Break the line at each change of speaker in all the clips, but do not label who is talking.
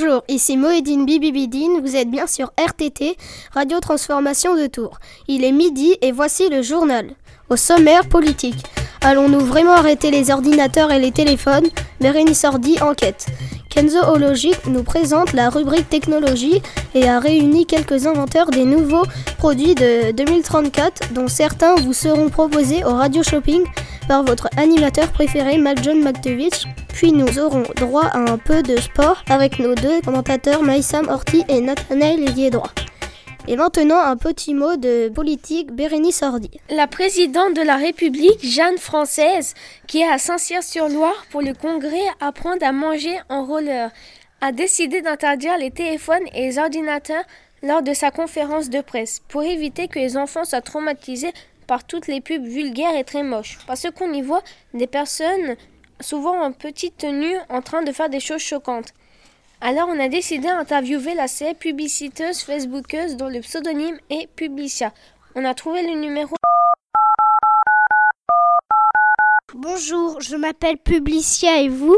Bonjour, ici Moedine Bibibidine, vous êtes bien sur RTT, Radio Transformation de Tours. Il est midi et voici le journal. Au sommaire politique. Allons-nous vraiment arrêter les ordinateurs et les téléphones? Bérénice Ordi enquête. Kenzo Hologic nous présente la rubrique technologie et a réuni quelques inventeurs des nouveaux produits de 2034 dont certains vous seront proposés au radio shopping par votre animateur préféré Mac John McTavish. Puis nous aurons droit à un peu de sport avec nos deux commentateurs Maïsam Orti et Nathanaël Liédroit. Et maintenant, un petit mot de politique, Bérénice Ordi.
La présidente de la République, Jeanne Française, qui est à Saint-Cyr-sur-Loire pour le congrès Apprendre à manger en roller, a décidé d'interdire les téléphones et les ordinateurs lors de sa conférence de presse pour éviter que les enfants soient traumatisés par toutes les pubs vulgaires et très moches. Parce qu'on y voit des personnes souvent en petite tenue en train de faire des choses choquantes. Alors on a décidé d'interviewer la célèbre publiciteuse facebookeuse dont le pseudonyme est Publicia. On a trouvé le numéro.
Bonjour, je m'appelle Publicia et vous?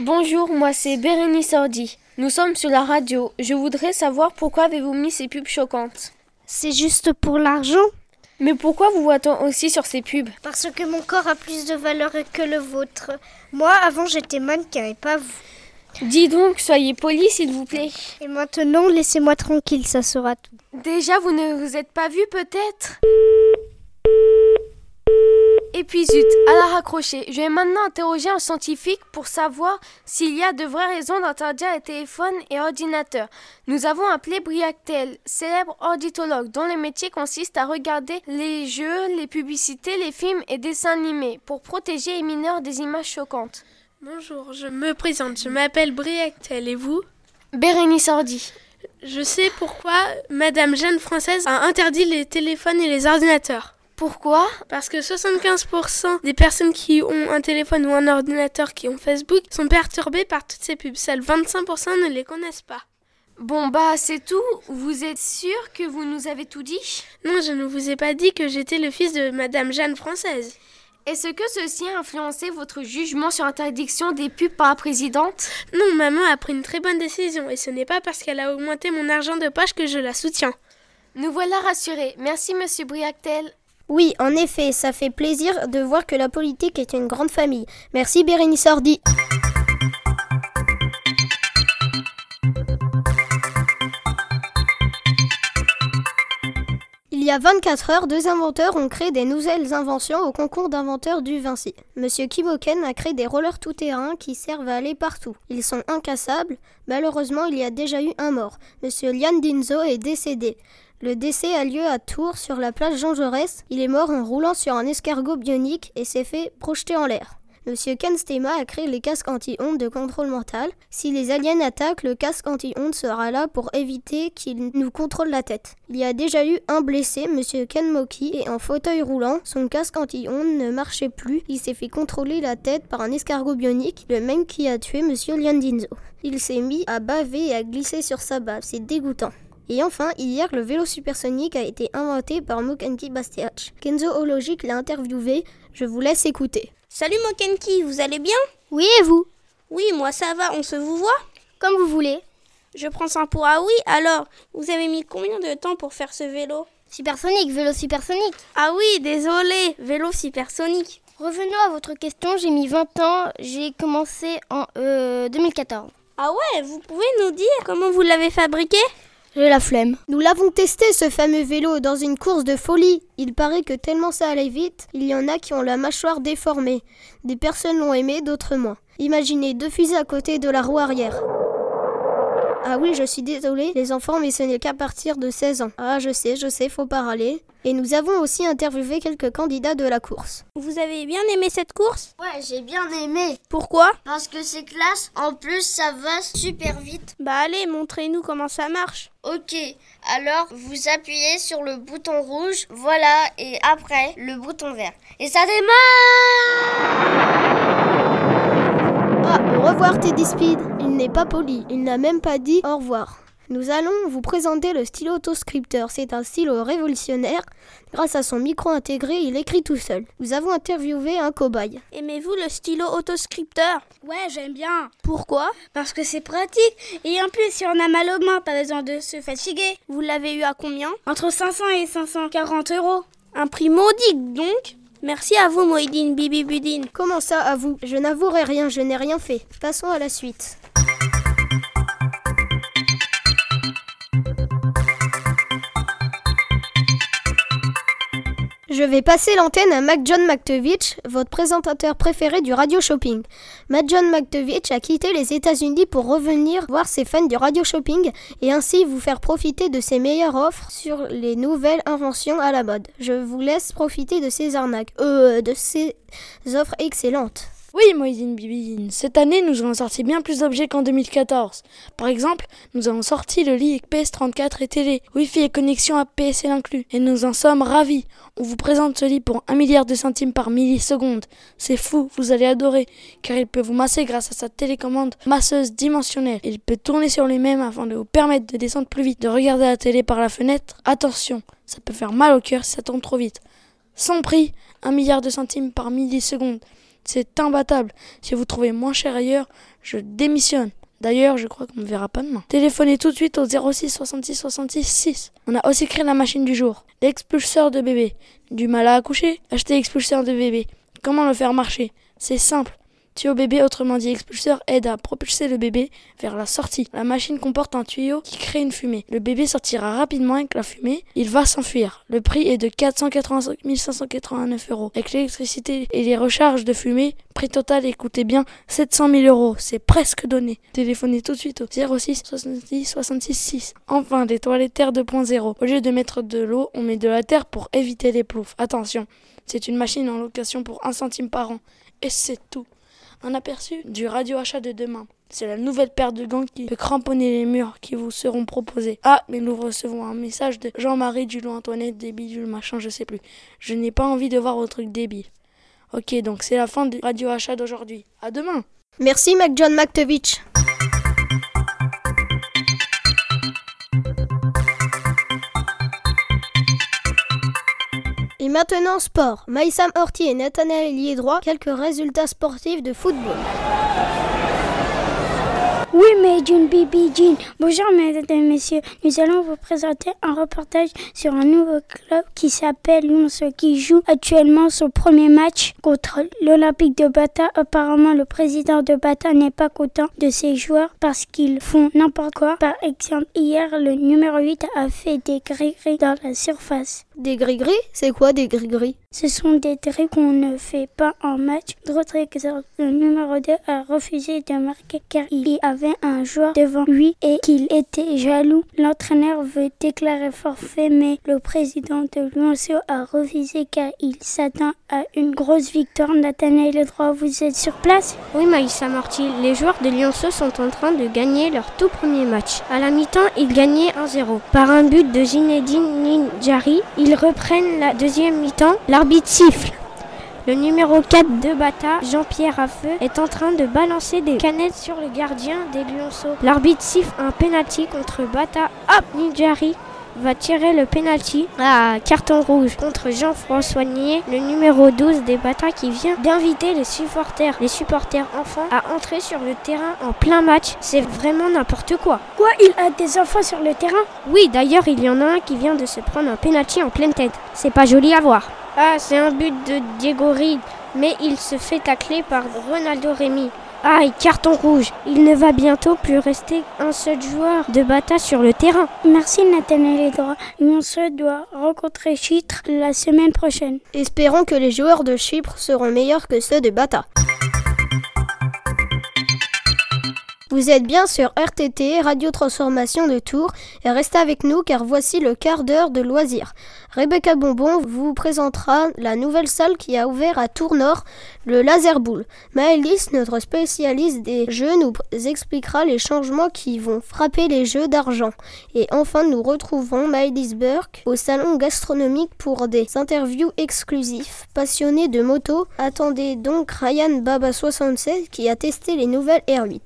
Bonjour, moi c'est Bérénice Ordi. Nous sommes sur la radio. Je voudrais savoir pourquoi avez-vous mis ces pubs choquantes?
C'est juste pour l'argent?
Mais pourquoi vous voit-on aussi sur ces pubs?
Parce que mon corps a plus de valeur que le vôtre. Moi, avant, j'étais mannequin et pas vous.
Dis donc, soyez poli s'il vous plaît.
Et maintenant, laissez-moi tranquille, ça sera tout.
Déjà, vous ne vous êtes pas vu peut-être? Et puis zut, à la raccrocher, je vais maintenant interroger un scientifique pour savoir s'il y a de vraies raisons d'interdire les téléphones et ordinateurs. Nous avons appelé Briactel, célèbre ornithologue dont le métier consiste à regarder les jeux, les publicités, les films et dessins animés pour protéger les mineurs des images choquantes.
Bonjour, je me présente, je m'appelle Briactel et vous
Bérénice Ordi.
Je sais pourquoi Madame Jeanne Française a interdit les téléphones et les ordinateurs.
Pourquoi?
Parce que 75% des personnes qui ont un téléphone ou un ordinateur qui ont Facebook sont perturbées par toutes ces pubs. Seuls 25% ne les connaissent pas.
Bon bah c'est tout. Vous êtes sûr que vous nous avez tout dit?
Non, je ne vous ai pas dit que j'étais le fils de Madame Jeanne Française.
Est-ce que ceci a influencé votre jugement sur l'interdiction des pubs par la présidente?
Non, maman a pris une très bonne décision et ce n'est pas parce qu'elle a augmenté mon argent de poche que je la soutiens.
Nous voilà rassurés. Merci monsieur Briactel.
Oui, en effet, ça fait plaisir de voir que la politique est une grande famille. Merci Bérénice Ordi. Y a 24 heures, deux inventeurs ont créé des nouvelles inventions au concours d'inventeurs du Vinci. Monsieur Kiboken a créé des rollers tout-terrain qui servent à aller partout. Ils sont incassables. Malheureusement, il y a déjà eu un mort. Monsieur Lian Dinzo est décédé. Le décès a lieu à Tours sur la plage Jean Jaurès. Il est mort en roulant sur un escargot bionique et s'est fait projeter en l'air. Monsieur Ken Stema a créé les casques anti-ondes de contrôle mental. Si les aliens attaquent, le casque anti-ondes sera là pour éviter qu'ils nous contrôlent la tête. Il y a déjà eu un blessé, Monsieur Ken Moki, et en fauteuil roulant, son casque anti-ondes ne marchait plus. Il s'est fait contrôler la tête par un escargot bionique, le même qui a tué Monsieur Liandinzo. Il s'est mis à baver et à glisser sur sa bave, c'est dégoûtant. Et enfin, hier, le vélo supersonique a été inventé par Mokenki Bastiach. Kenzo Hologic l'a interviewé, je vous laisse écouter.
Salut Mokenki, vous allez bien?
Oui, et vous?
Oui, moi ça va, on se vous voit?
Comme vous voulez.
Je prends ça pour ah oui, alors, vous avez mis combien de temps pour faire ce vélo?
Supersonique, vélo supersonique.
Ah oui, désolé, vélo supersonique.
Revenons à votre question, j'ai mis 20 ans, j'ai commencé en euh, 2014.
Ah ouais, vous pouvez nous dire comment vous l'avez fabriqué?
J'ai la flemme.
Nous l'avons testé ce fameux vélo dans une course de folie. Il paraît que tellement ça allait vite, il y en a qui ont la mâchoire déformée. Des personnes l'ont aimé, d'autres moins. Imaginez deux fusées à côté de la roue arrière. Ah oui, je suis désolée, les enfants, mais ce n'est qu'à partir de 16 ans. Ah, je sais, je sais, faut pas râler. Et nous avons aussi interviewé quelques candidats de la course.
Vous avez bien aimé cette course?
Ouais, j'ai bien aimé.
Pourquoi?
Parce que c'est classe. En plus, ça va super vite.
Bah allez, montrez-nous comment ça marche.
Ok, alors vous appuyez sur le bouton rouge, voilà, et après le bouton vert. Et ça démarre
revoir Teddy Speed. Il n'est pas poli, il n'a même pas dit au revoir. Nous allons vous présenter le stylo autoscripteur. C'est un stylo révolutionnaire. Grâce à son micro intégré, il écrit tout seul. Nous avons interviewé un cobaye.
Aimez-vous le stylo autoscripteur?
Ouais, j'aime bien.
Pourquoi?
Parce que c'est pratique. Et en plus, si on a mal aux mains, pas besoin de se fatiguer.
Vous l'avez eu à combien?
Entre 500 et 540 euros.
Un prix modique donc? Merci à vous, Moïdine Bibi Budine.
Comment ça, à vous? Je n'avouerai rien, je n'ai rien fait. Passons à la suite. Je vais passer l'antenne à Mac John McTovich, votre présentateur préféré du radio shopping. Mac John McTovich a quitté les États-Unis pour revenir voir ses fans du radio shopping et ainsi vous faire profiter de ses meilleures offres sur les nouvelles inventions à la mode. Je vous laisse profiter de ces arnaques, euh, de ces offres excellentes.
Oui, Moïdine Bibine, cette année nous avons sorti bien plus d'objets qu'en 2014. Par exemple, nous avons sorti le lit PS34 et télé, Wi-Fi et connexion à PSL inclus. Et nous en sommes ravis. On vous présente ce lit pour 1 milliard de centimes par milliseconde. C'est fou, vous allez adorer, car il peut vous masser grâce à sa télécommande masseuse dimensionnelle. Il peut tourner sur lui-même afin de vous permettre de descendre plus vite, de regarder la télé par la fenêtre. Attention, ça peut faire mal au cœur si ça tombe trop vite. Sans prix, 1 milliard de centimes par milliseconde. C'est imbattable. Si vous trouvez moins cher ailleurs, je démissionne. D'ailleurs, je crois qu'on ne verra pas demain. Téléphonez tout de suite au 06 66 66 6. On a aussi créé la machine du jour. L'expulseur de bébé. Du mal à accoucher Achetez l'expulseur de bébé. Comment le faire marcher? C'est simple. Tuyau bébé, autrement dit expulseur, aide à propulser le bébé vers la sortie. La machine comporte un tuyau qui crée une fumée. Le bébé sortira rapidement avec la fumée. Il va s'enfuir. Le prix est de 485 589 euros. Avec l'électricité et les recharges de fumée, prix total, écoutez bien, 700 000 euros. C'est presque donné. Téléphonez tout de suite au 06 70 66 6. Enfin, des toilettes 2.0. Au lieu de mettre de l'eau, on met de la terre pour éviter les ploufs. Attention, c'est une machine en location pour 1 centime par an. Et c'est tout un aperçu du radio achat de demain. C'est la nouvelle paire de gants qui peut cramponner les murs qui vous seront proposés. Ah, mais nous recevons un message de Jean-Marie Dulot-Antoinette des bidules machin, je sais plus. Je n'ai pas envie de voir vos trucs débiles. Ok, donc c'est la fin du radio achat d'aujourd'hui. À demain.
Merci Mac John McTovich. Maintenant sport. Maïsam Horty et Nathanaël Liédroit, quelques résultats sportifs de football.
Oui, mais June Bibi Jean. Bonjour, mesdames et messieurs. Nous allons vous présenter un reportage sur un nouveau club qui s'appelle Lons, qui joue actuellement son premier match contre l'Olympique de Bata. Apparemment, le président de Bata n'est pas content de ses joueurs parce qu'ils font n'importe quoi. Par exemple, hier, le numéro 8 a fait des gris-gris dans la surface.
Des gris-gris? C'est quoi des gris-gris?
Ce sont des drills qu'on ne fait pas en match. D'autres exemples, le numéro 2 a refusé de marquer car il y avait un joueur devant lui et qu'il était jaloux. L'entraîneur veut déclarer forfait mais le président de Lyonceau a refusé car il s'attend à une grosse victoire. Nathanaël Le Droit, vous êtes sur place?
Oui, Maïssa Morty, les joueurs de Lyonceau sont en train de gagner leur tout premier match. À la mi-temps, ils gagnaient 1-0 par un but de Zinedine Ninjari. Ils reprennent la deuxième mi-temps. L'arbitre siffle. Le numéro 4 de Bata, Jean-Pierre Affeux, est en train de balancer des canettes sur le gardien des Lyonceaux. L'arbitre siffle un penalty contre Bata. Hop, Ninjari va tirer le penalty à carton rouge contre Jean-François Nier, le numéro 12 des Bata qui vient d'inviter les supporters, les supporters enfants à entrer sur le terrain en plein match. C'est vraiment n'importe quoi.
Quoi Il a des enfants sur le terrain?
Oui, d'ailleurs, il y en a un qui vient de se prendre un penalty en pleine tête. C'est pas joli à voir. Ah, c'est un but de Diego Reed, mais il se fait tacler par Ronaldo Rémy. Aïe, carton rouge. Il ne va bientôt plus rester un seul joueur de Bata sur le terrain.
Merci Nathanaël Edra. On se doit rencontrer Chypre la semaine prochaine.
Espérons que les joueurs de Chypre seront meilleurs que ceux de Bata. Vous êtes bien sur RTT, Radio Transformation de Tours, et restez avec nous car voici le quart d'heure de loisirs. Rebecca Bonbon vous présentera la nouvelle salle qui a ouvert à Tours Nord, le Laser Bull. Maëlys, notre spécialiste des jeux, nous expliquera les changements qui vont frapper les jeux d'argent. Et enfin, nous retrouverons Maëlys Burke au salon gastronomique pour des interviews exclusifs. Passionnés de moto, attendez donc Ryan Baba 67 qui a testé les nouvelles R8.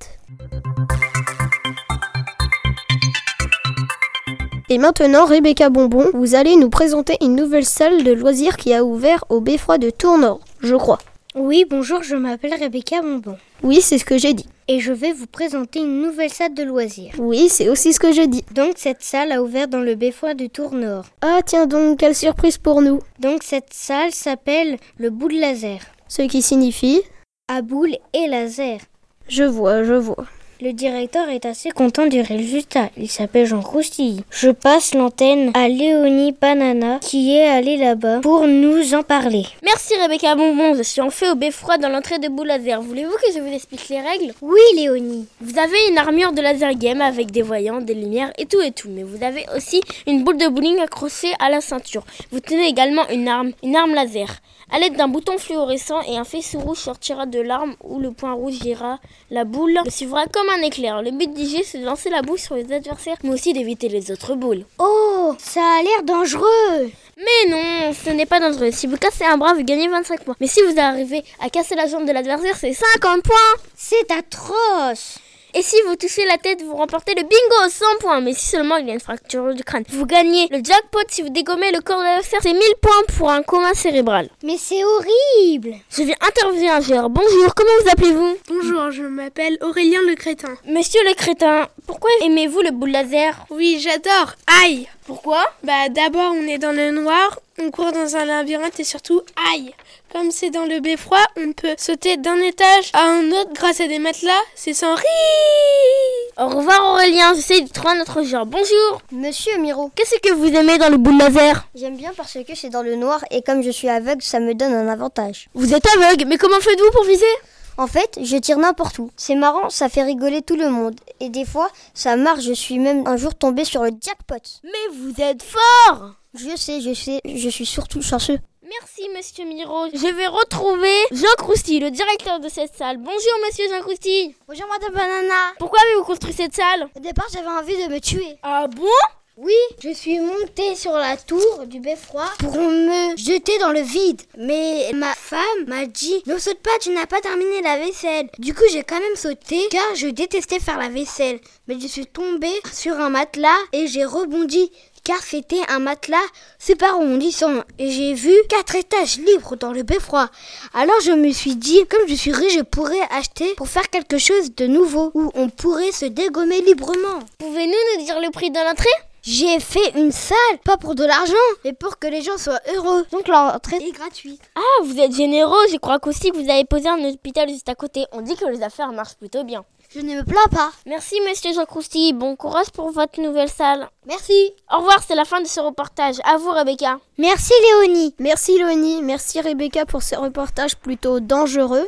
Et maintenant, Rebecca Bonbon, vous allez nous présenter une nouvelle salle de loisirs qui a ouvert au Beffroi de Tournord, je crois.
Oui, bonjour, je m'appelle Rebecca Bonbon.
Oui, c'est ce que j'ai dit.
Et je vais vous présenter une nouvelle salle de loisirs.
Oui, c'est aussi ce que j'ai dit.
Donc cette salle a ouvert dans le beffroi de Tournord.
Ah tiens donc, quelle surprise pour nous.
Donc cette salle s'appelle le boule laser.
Ce qui signifie
À boule et laser.
Je vois, je vois.
Le directeur est assez content du résultat. Il s'appelle Jean Croustille. Je passe l'antenne à Léonie Banana qui est allée là-bas pour nous en parler.
Merci Rebecca Bonbon, je suis en fait au beffroi dans l'entrée de boule laser. Voulez-vous que je vous explique les règles?
Oui Léonie.
Vous avez une armure de laser game avec des voyants, des lumières et tout et tout. Mais vous avez aussi une boule de bowling accrochée à la ceinture. Vous tenez également une arme, une arme laser. À l'aide d'un bouton fluorescent et un faisceau rouge sortira de l'arme où le point rouge ira. La boule le suivra comme un éclair. Le but du jeu, c'est de lancer la boule sur les adversaires, mais aussi d'éviter les autres boules.
Oh, ça a l'air dangereux
Mais non, ce n'est pas dangereux. Si vous cassez un bras, vous gagnez 25 points. Mais si vous arrivez à casser la jambe de l'adversaire, c'est 50 points
C'est atroce
et si vous touchez la tête, vous remportez le bingo 100 points. Mais si seulement il y a une fracture du crâne, vous gagnez le jackpot. Si vous dégommez le corps de l'adversaire, c'est 1000 points pour un coma cérébral.
Mais c'est horrible
Je viens interviewer un joueur. Bonjour, comment vous appelez-vous?
Bonjour, je m'appelle Aurélien le Crétin.
Monsieur le Crétin, pourquoi aimez-vous le boule laser
Oui, j'adore. Aïe
Pourquoi?
Bah d'abord on est dans le noir, on court dans un labyrinthe et surtout aïe comme c'est dans le beffroi, on peut sauter d'un étage à un autre grâce à des matelas. C'est sans rire.
Au revoir Aurélien, j'essaie de trouver notre genre. Bonjour.
Monsieur Miro.
Qu'est-ce que vous aimez dans le boule laser
J'aime bien parce que c'est dans le noir et comme je suis aveugle, ça me donne un avantage.
Vous êtes aveugle, mais comment faites-vous pour viser?
En fait, je tire n'importe où. C'est marrant, ça fait rigoler tout le monde. Et des fois, ça marche, je suis même un jour tombé sur le jackpot.
Mais vous êtes fort
Je sais, je sais, je suis surtout chanceux.
Merci, monsieur Miro. Je vais retrouver Jean Crousty, le directeur de cette salle. Bonjour, monsieur Jean Crousty.
Bonjour, madame Banana.
Pourquoi avez-vous construit cette salle?
Au départ, j'avais envie de me tuer.
Ah bon?
Oui, je suis montée sur la tour du beffroi pour me jeter dans le vide. Mais ma femme m'a dit Ne saute pas, tu n'as pas terminé la vaisselle. Du coup, j'ai quand même sauté car je détestais faire la vaisselle. Mais je suis tombée sur un matelas et j'ai rebondi car c'était un matelas super arrondissant et j'ai vu quatre étages libres dans le beffroi. Alors je me suis dit, comme je suis riche, je pourrais acheter pour faire quelque chose de nouveau où on pourrait se dégommer librement.
Pouvez-nous nous dire le prix de l'entrée?
J'ai fait une salle, pas pour de l'argent, mais pour que les gens soient heureux. Donc l'entrée est gratuite.
Ah, vous êtes généreux. Je crois qu'aussi que vous avez posé un hôpital juste à côté. On dit que les affaires marchent plutôt bien.
Je ne me plains pas.
Merci, monsieur Jean Crousti. Bon courage pour votre nouvelle salle.
Merci.
Au revoir, c'est la fin de ce reportage. À vous, Rebecca.
Merci, Léonie.
Merci, Léonie. Merci, Rebecca, pour ce reportage plutôt dangereux.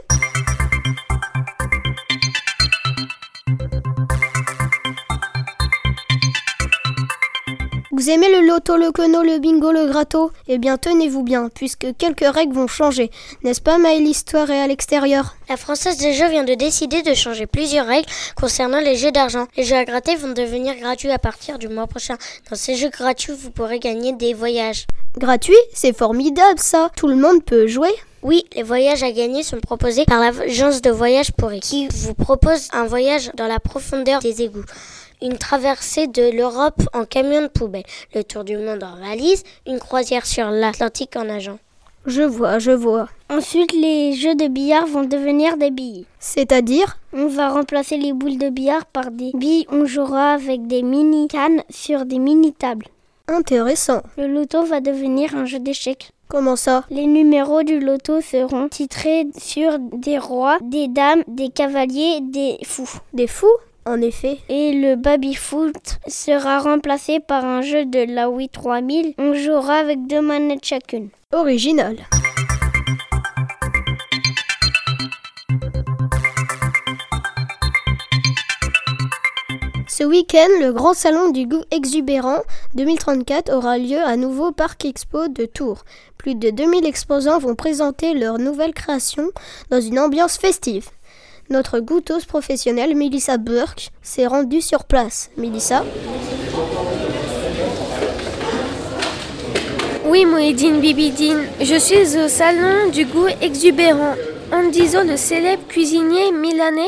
Vous aimez le loto, le queneau, le bingo, le gratto Eh bien, tenez-vous bien, puisque quelques règles vont changer. N'est-ce pas, Maëlle Histoire et à l'extérieur?
La Française des Jeux vient de décider de changer plusieurs règles concernant les jeux d'argent. Les jeux à gratter vont devenir gratuits à partir du mois prochain. Dans ces jeux gratuits, vous pourrez gagner des voyages.
Gratuit? C'est formidable, ça Tout le monde peut jouer?
Oui, les voyages à gagner sont proposés par l'agence de voyage pourri, qui vous propose un voyage dans la profondeur des égouts une traversée de l'Europe en camion de poubelle, le tour du monde en valise, une croisière sur l'Atlantique en nageant.
Je vois, je vois.
Ensuite, les jeux de billard vont devenir des billes.
C'est-à-dire?
On va remplacer les boules de billard par des billes. On jouera avec des mini cannes sur des mini tables.
Intéressant.
Le loto va devenir un jeu d'échecs.
Comment ça?
Les numéros du loto seront titrés sur des rois, des dames, des cavaliers, des fous.
Des fous? En effet.
Et le baby-foot sera remplacé par un jeu de la Wii 3000. On jouera avec deux manettes chacune.
Original. Ce week-end, le grand salon du goût exubérant 2034 aura lieu à nouveau au Parc Expo de Tours. Plus de 2000 exposants vont présenter leurs nouvelles créations dans une ambiance festive. Notre goûteuse professionnelle, Melissa Burke, s'est rendue sur place. Melissa?
Oui, Mouedine Bibidine, je suis au salon du goût exubérant. Disant le célèbre cuisinier milanais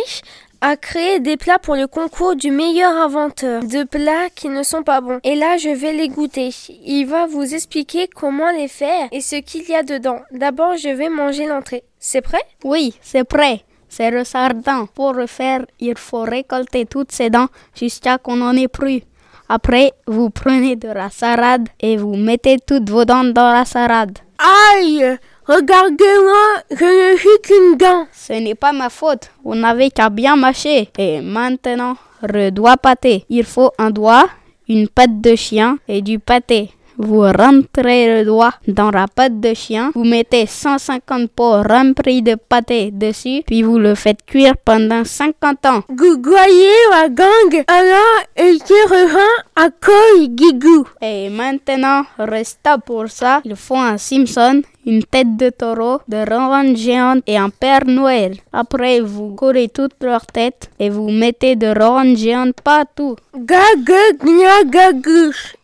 a créé des plats pour le concours du meilleur inventeur. De plats qui ne sont pas bons. Et là, je vais les goûter. Il va vous expliquer comment les faire et ce qu'il y a dedans. D'abord, je vais manger l'entrée. C'est prêt?
Oui, c'est prêt. C'est le sardin. Pour le faire, il faut récolter toutes ses dents jusqu'à qu'on en ait plus. Après, vous prenez de la salade et vous mettez toutes vos dents dans la salade.
Aïe Regardez-moi, je ne suis qu'une dent.
Ce n'est pas ma faute. Vous n'avez qu'à bien mâcher. Et maintenant, le doigt pâté. Il faut un doigt, une patte de chien et du pâté. Vous rentrez le doigt dans la pâte de chien, vous mettez 150 pots remplis de pâté dessus, puis vous le faites cuire pendant 50 ans.
Vous voyez la gang alors il rejoint à col Gigou.
Et maintenant, resta pour ça, il faut un Simpson, une tête de taureau, de ronron géante et un Père Noël. Après, vous collez toutes leurs têtes et vous mettez de ronron géante partout.
Gagagagagouche.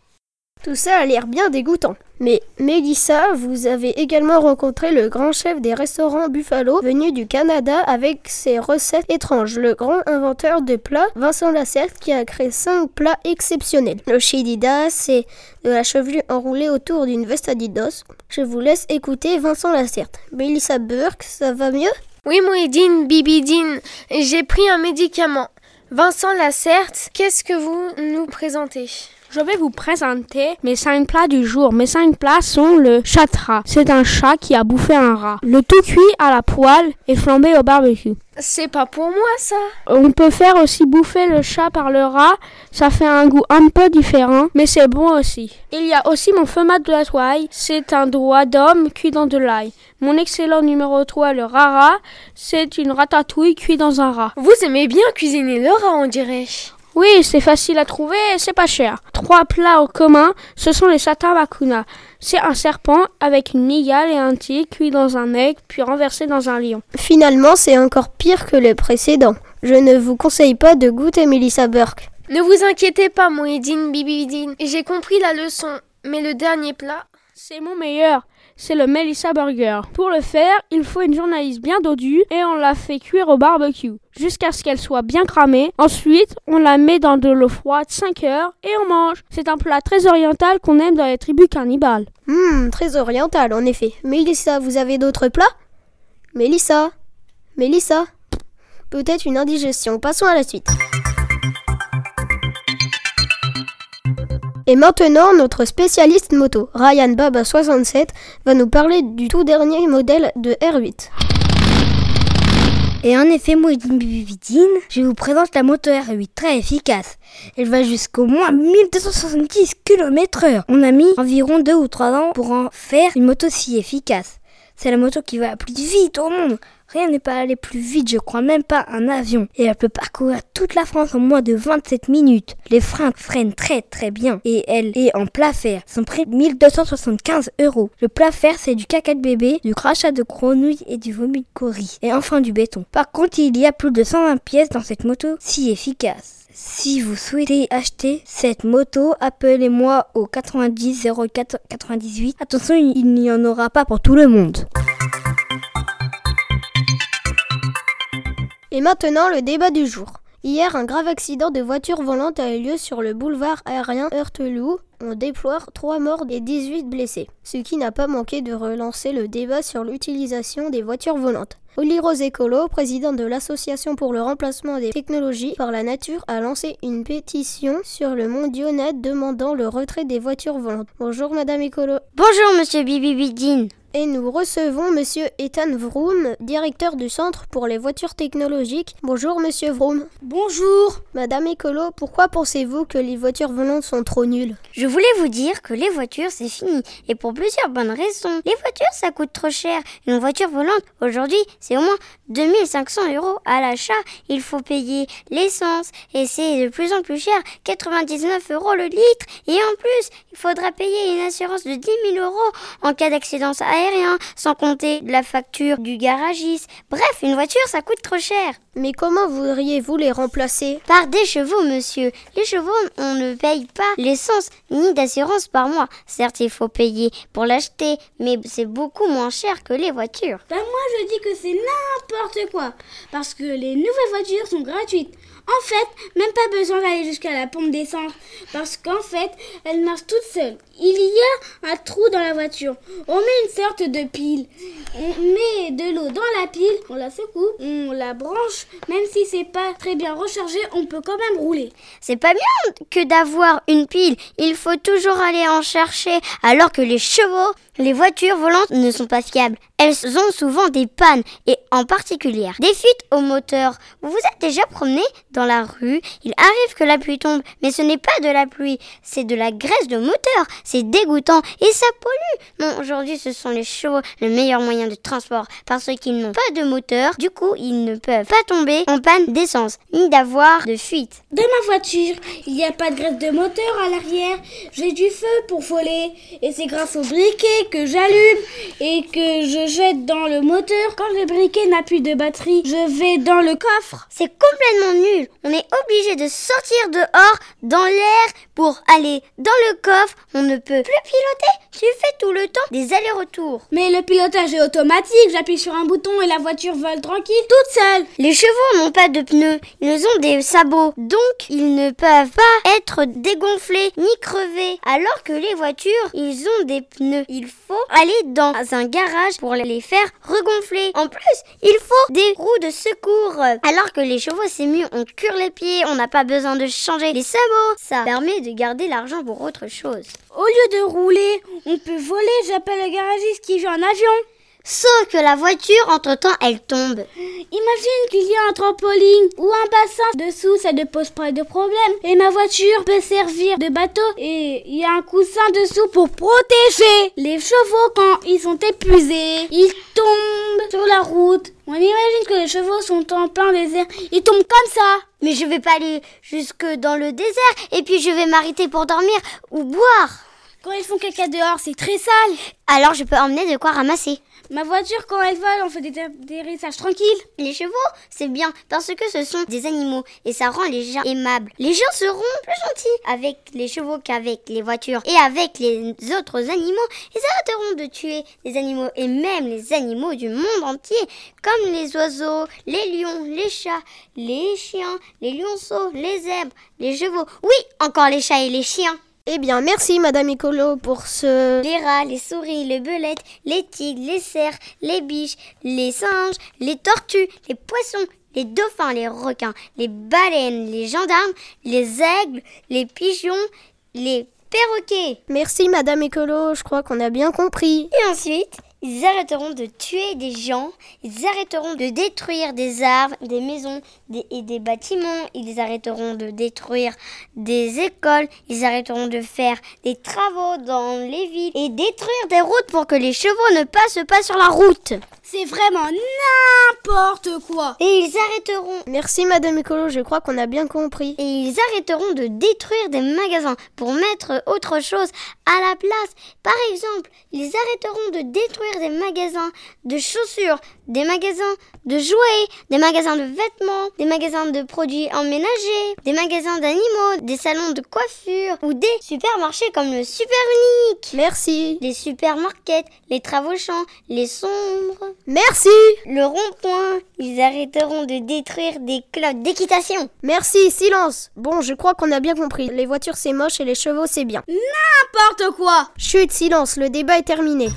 Tout ça a l'air bien dégoûtant. Mais Mélissa, vous avez également rencontré le grand chef des restaurants Buffalo venu du Canada avec ses recettes étranges, le grand inventeur de plats Vincent Lacerte qui a créé cinq plats exceptionnels. Le chidida, c'est de la chevelure enroulée autour d'une veste Adidas. Je vous laisse écouter Vincent Lacerte. Mélissa Burke, ça va mieux?
Oui, Mouidine, Bibidine, j'ai pris un médicament. Vincent Lacerte, qu'est-ce que vous nous présentez?
Je vais vous présenter mes cinq plats du jour. Mes cinq plats sont le chatra. C'est un chat qui a bouffé un rat. Le tout cuit à la poêle et flambé au barbecue.
C'est pas pour moi ça.
On peut faire aussi bouffer le chat par le rat. Ça fait un goût un peu différent, mais c'est bon aussi. Il y a aussi mon fumat de la toile. C'est un doigt d'homme cuit dans de l'ail. Mon excellent numéro 3, le rara, c'est une ratatouille cuite dans un rat.
Vous aimez bien cuisiner le rat, on dirait.
Oui, c'est facile à trouver et c'est pas cher. Trois plats en commun, ce sont les satamakuna. C'est un serpent avec une migale et un tigre cuit dans un egg puis renversé dans un lion.
Finalement, c'est encore pire que le précédent. Je ne vous conseille pas de goûter Melissa Burke.
Ne vous inquiétez pas, Mouedine Bibidine. J'ai compris la leçon. Mais le dernier plat,
c'est mon meilleur c'est le Melissa Burger. Pour le faire, il faut une journaliste bien dodue et on la fait cuire au barbecue jusqu'à ce qu'elle soit bien cramée. Ensuite, on la met dans de l'eau froide 5 heures et on mange. C'est un plat très oriental qu'on aime dans les tribus cannibales.
Hum, très oriental en effet. Mélissa, vous avez d'autres plats? Mélissa? Mélissa? Peut-être une indigestion. Passons à la suite. Et maintenant, notre spécialiste moto, Ryan Baba67, va nous parler du tout dernier modèle de R8.
Et en effet, moi, Bibidine, je vous présente la moto R8 très efficace. Elle va jusqu'au moins 1270 km/h. On a mis environ 2 ou 3 ans pour en faire une moto si efficace. C'est la moto qui va la plus vite au monde. Rien n'est pas allé plus vite, je crois même pas un avion. Et elle peut parcourir toute la France en moins de 27 minutes. Les freins freinent très très bien. Et elle est en plat fer. Son prix 1275 euros. Le plat fer c'est du caca de bébé, du crachat de grenouille et du vomi de coris. Et enfin du béton. Par contre il y a plus de 120 pièces dans cette moto si efficace. Si vous souhaitez acheter cette moto, appelez-moi au 90 04 98. Attention, il n'y en aura pas pour tout le monde.
Et maintenant, le débat du jour. Hier, un grave accident de voiture volante a eu lieu sur le boulevard aérien Heurteloup. On déplore 3 morts et 18 blessés, ce qui n'a pas manqué de relancer le débat sur l'utilisation des voitures volantes. Oli Rose Écolo, président de l'Association pour le remplacement des technologies par la nature, a lancé une pétition sur le Mondionet demandant le retrait des voitures volantes. Bonjour Madame Écolo.
Bonjour Monsieur Bibibidine.
Et nous recevons Monsieur Ethan Vroom, directeur du Centre pour les voitures technologiques. Bonjour Monsieur Vroom.
Bonjour.
Madame Écolo, pourquoi pensez-vous que les voitures volantes sont trop nulles?
Je voulais vous dire que les voitures c'est fini, et pour plusieurs bonnes raisons. Les voitures ça coûte trop cher. Une voiture volante, aujourd'hui, c'est au moins 2500 euros à l'achat. Il faut payer l'essence, et c'est de plus en plus cher, 99 euros le litre. Et en plus, il faudra payer une assurance de 10 000 euros en cas d'accident aérien rien, sans compter la facture du garagiste. Bref, une voiture, ça coûte trop cher.
Mais comment voudriez-vous les remplacer?
Par des chevaux, monsieur. Les chevaux, on ne paye pas l'essence ni d'assurance par mois. Certes, il faut payer pour l'acheter, mais c'est beaucoup moins cher que les voitures.
Ben moi, je dis que c'est n'importe quoi. Parce que les nouvelles voitures sont gratuites. En fait, même pas besoin d'aller jusqu'à la pompe d'essence. Parce qu'en fait, elles marchent toutes seules. Il y a un trou dans la voiture. On met une sorte de pile. On met de l'eau dans la pile, on la secoue, on la branche. Même si c'est pas très bien rechargé, on peut quand même rouler.
C'est pas bien que d'avoir une pile. Il faut toujours aller en chercher. Alors que les chevaux, les voitures volantes ne sont pas fiables. Elles ont souvent des pannes et en particulier des fuites au moteur. Vous vous êtes déjà promené dans la rue Il arrive que la pluie tombe, mais ce n'est pas de la pluie, c'est de la graisse de moteur. C'est dégoûtant et ça pollue. Non, aujourd'hui ce sont les chevaux le meilleur moyen de transport parce qu'ils n'ont pas de moteur. Du coup, ils ne peuvent pas tomber en panne d'essence ni d'avoir de fuite.
Dans ma voiture, il n'y a pas de graisse de moteur à l'arrière. J'ai du feu pour voler et c'est grâce au briquet que j'allume et que je jette dans le moteur. Quand le briquet n'a plus de batterie, je vais dans le coffre.
C'est complètement nul. On est obligé de sortir dehors dans l'air pour aller dans le coffre. On ne peut plus piloter. Tu fais tout le temps des allers-retours.
Mais le pilotage est automatique. J'appuie sur un bouton et la voiture vole tranquille toute seule.
Les chevaux n'ont pas de pneus. Ils ont des sabots. Donc, ils ne peuvent pas être dégonflés ni crevés. Alors que les voitures, ils ont des pneus. Faut aller dans un garage pour les faire regonfler. En plus, il faut des roues de secours. Alors que les chevaux, c'est mieux. On cure les pieds. On n'a pas besoin de changer les sabots. Ça permet de garder l'argent pour autre chose.
Au lieu de rouler, on peut voler. J'appelle le garagiste qui vient en avion.
Sauf que la voiture, entre-temps, elle tombe.
Imagine qu'il y a un trampoline ou un bassin dessous, ça ne pose pas de problème. Et ma voiture peut servir de bateau et il y a un coussin dessous pour protéger les chevaux quand ils sont épuisés. Ils tombent sur la route. On imagine que les chevaux sont en plein désert. Ils tombent comme ça.
Mais je vais pas aller jusque dans le désert et puis je vais m'arrêter pour dormir ou boire.
Quand ils font caca dehors, c'est très sale.
Alors je peux emmener de quoi ramasser.
Ma voiture, quand elle vole, on fait des atterrissages tranquilles.
Les chevaux, c'est bien parce que ce sont des animaux et ça rend les gens aimables. Les gens seront plus gentils avec les chevaux qu'avec les voitures et avec les autres animaux. Ils arrêteront de tuer les animaux et même les animaux du monde entier, comme les oiseaux, les lions, les chats, les chiens, les lionceaux, les zèbres, les chevaux. Oui, encore les chats et les chiens.
Eh bien, merci Madame Icolo pour ce...
Les rats, les souris, les belettes, les tigres, les cerfs, les biches, les singes, les tortues, les poissons, les dauphins, les requins, les baleines, les gendarmes, les aigles, les pigeons, les perroquets.
Merci Madame Écolo, je crois qu'on a bien compris.
Et ensuite, ils arrêteront de tuer des gens, ils arrêteront de détruire des arbres, des maisons des, et des bâtiments, ils arrêteront de détruire des écoles, ils arrêteront de faire des travaux dans les villes et détruire des routes pour que les chevaux ne passent pas sur la route.
C'est vraiment n'importe quoi.
Et ils arrêteront.
Merci Madame Écolo, je crois qu'on a bien compris.
Et ils arrêteront de détruire des magasins pour mettre autre chose à la place. Par exemple, ils arrêteront de détruire des magasins de chaussures, des magasins de jouets, des magasins de vêtements, des magasins de produits emménagers, des magasins d'animaux, des salons de coiffure ou des supermarchés comme le Super Unique.
Merci.
Les supermarkets, les travaux champs, les sombres.
Merci.
Le rond-point, ils arrêteront de détruire des clubs d'équitation.
Merci, silence. Bon, je crois qu'on a bien compris. Les voitures c'est moche et les chevaux c'est bien.
N'importe quoi.
Chut, silence, le débat est terminé.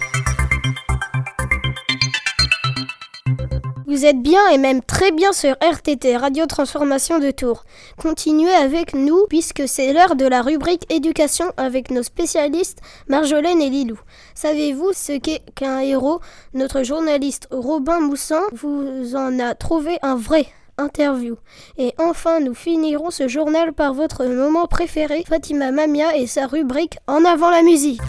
Vous êtes bien et même très bien sur RTT, Radio Transformation de Tours. Continuez avec nous puisque c'est l'heure de la rubrique éducation avec nos spécialistes Marjolaine et Lilou. Savez-vous ce qu'est qu'un héros? Notre journaliste Robin Moussan vous en a trouvé un vrai interview. Et enfin, nous finirons ce journal par votre moment préféré, Fatima Mamia et sa rubrique En avant la musique.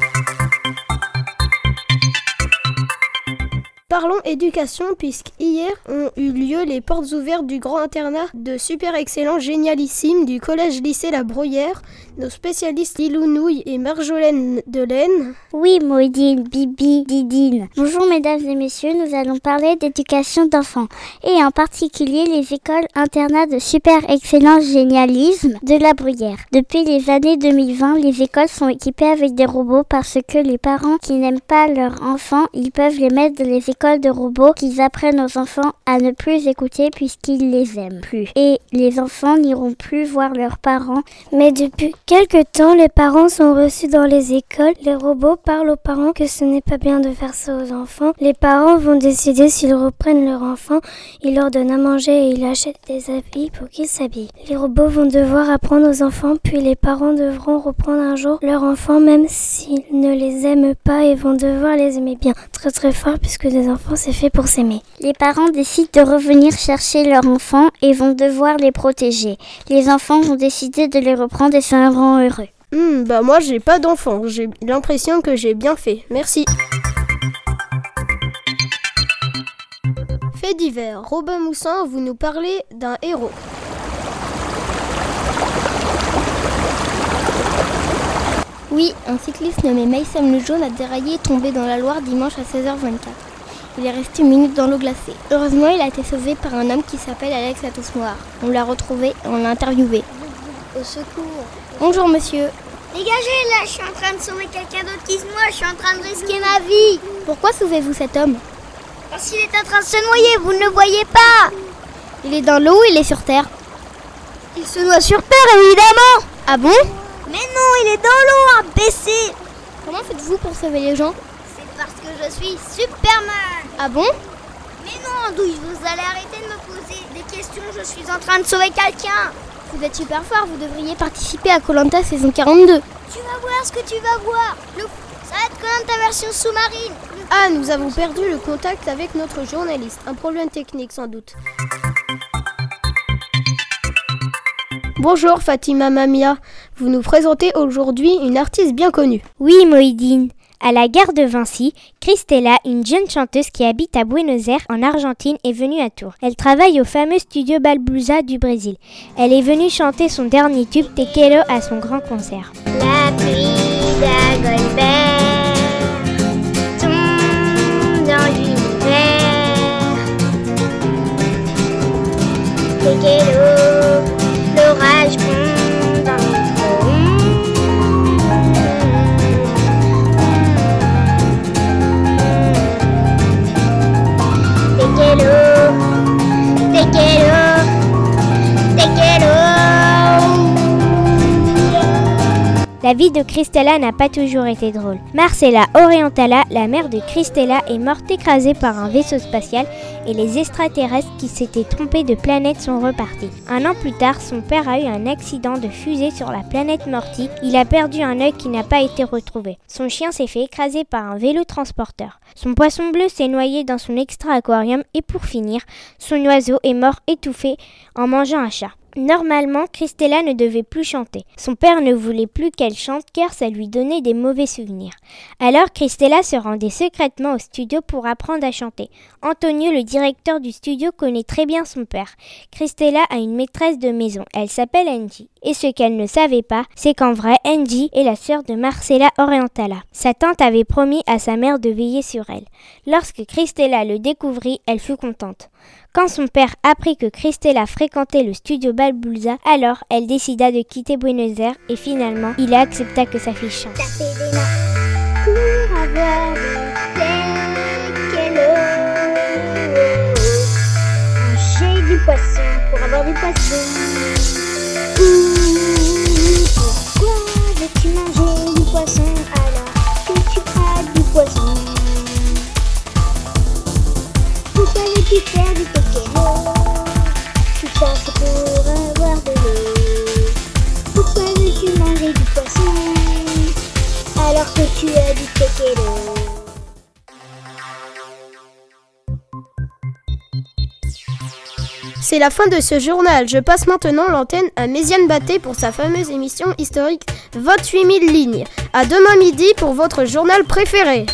Parlons éducation puisque hier ont eu lieu les portes ouvertes du grand internat de super excellent génialissime du collège lycée La Bruyère. Nos spécialistes Lilou Nouille et Marjolaine Delaine.
Oui, Maudine, Bibi, Didine. Bonjour mesdames et messieurs, nous allons parler d'éducation d'enfants et en particulier les écoles internats de super excellence génialisme de La Bruyère. Depuis les années 2020, les écoles sont équipées avec des robots parce que les parents qui n'aiment pas leurs enfants, ils peuvent les mettre dans les écoles
école de robots qu'ils apprennent aux enfants à ne plus écouter puisqu'ils les aiment plus. Et les enfants n'iront plus voir leurs parents.
Mais depuis quelque temps, les parents sont reçus dans les écoles. Les robots parlent aux parents que ce n'est pas bien de faire ça aux enfants. Les parents vont décider s'ils reprennent leur enfant. Ils leur donnent à manger et ils achètent des habits pour qu'ils s'habillent. Les robots vont devoir apprendre aux enfants, puis les parents devront reprendre un jour leur enfant même s'ils ne les aiment pas et vont devoir les aimer bien. Très très fort puisque les enfants c'est fait pour s'aimer.
Les parents décident de revenir chercher leur enfant et vont devoir les protéger. Les enfants vont décider de les reprendre et ça rend heureux.
Hmm, bah moi j'ai pas d'enfant, j'ai l'impression que j'ai bien fait. Merci. Fait divers, Robin Moussan, vous nous parlez d'un héros.
Oui, un cycliste nommé Maïsam le Jaune a déraillé et tombé dans la Loire dimanche à 16h24. Il est resté une minute dans l'eau glacée. Heureusement, il a été sauvé par un homme qui s'appelle Alex Atos Noir. On l'a retrouvé et on l'a interviewé.
Au secours.
Bonjour monsieur.
Dégagez là, je suis en train de sauver quelqu'un d'autre qui moi, je suis en train de risquer ma vie.
Pourquoi sauvez-vous cet homme?
Parce qu'il est en train de se noyer, vous ne le voyez pas.
Il est dans l'eau ou il est sur terre
Il se noie sur terre, évidemment.
Ah bon?
Mais non, il est dans l'eau, imbécile.
Comment faites-vous pour sauver les gens?
Parce que je suis Superman.
Ah bon?
Mais non, Andouille, vous allez arrêter de me poser des questions, je suis en train de sauver quelqu'un.
Vous êtes super fort, vous devriez participer à Colanta saison 42.
Tu vas voir ce que tu vas voir. Le... Ça va être Colanta version sous-marine.
Ah, nous avons perdu le contact avec notre journaliste. Un problème technique sans doute. Bonjour Fatima Mamia, vous nous présentez aujourd'hui une artiste bien connue.
Oui Moïdine, à la gare de Vinci, Christella, une jeune chanteuse qui habite à Buenos Aires en Argentine, est venue à Tours. Elle travaille au fameux studio Balblusa du Brésil. Elle est venue chanter son dernier tube Tequelo à son grand concert.
La pluie
La vie de Christella n'a pas toujours été drôle. Marcella Orientala, la mère de Christella, est morte écrasée par un vaisseau spatial et les extraterrestres qui s'étaient trompés de planète sont repartis. Un an plus tard, son père a eu un accident de fusée sur la planète Morty. Il a perdu un œil qui n'a pas été retrouvé. Son chien s'est fait écraser par un vélo transporteur. Son poisson bleu s'est noyé dans son extra-aquarium et pour finir, son oiseau est mort étouffé en mangeant un chat. Normalement, Christella ne devait plus chanter. Son père ne voulait plus qu'elle chante car ça lui donnait des mauvais souvenirs. Alors Christella se rendait secrètement au studio pour apprendre à chanter. Antonio, le directeur du studio, connaît très bien son père. Christella a une maîtresse de maison. Elle s'appelle Angie. Et ce qu'elle ne savait pas, c'est qu'en vrai, Angie est la sœur de Marcella Orientala. Sa tante avait promis à sa mère de veiller sur elle. Lorsque Christella le découvrit, elle fut contente. Quand son père apprit que Christella fréquentait le studio Balbulza, alors elle décida de quitter Buenos Aires et finalement, il accepta que sa fille chante.
C'est la fin de ce journal. Je passe maintenant l'antenne à Méziane Batté pour sa fameuse émission historique 28 000 lignes. À demain midi pour votre journal préféré.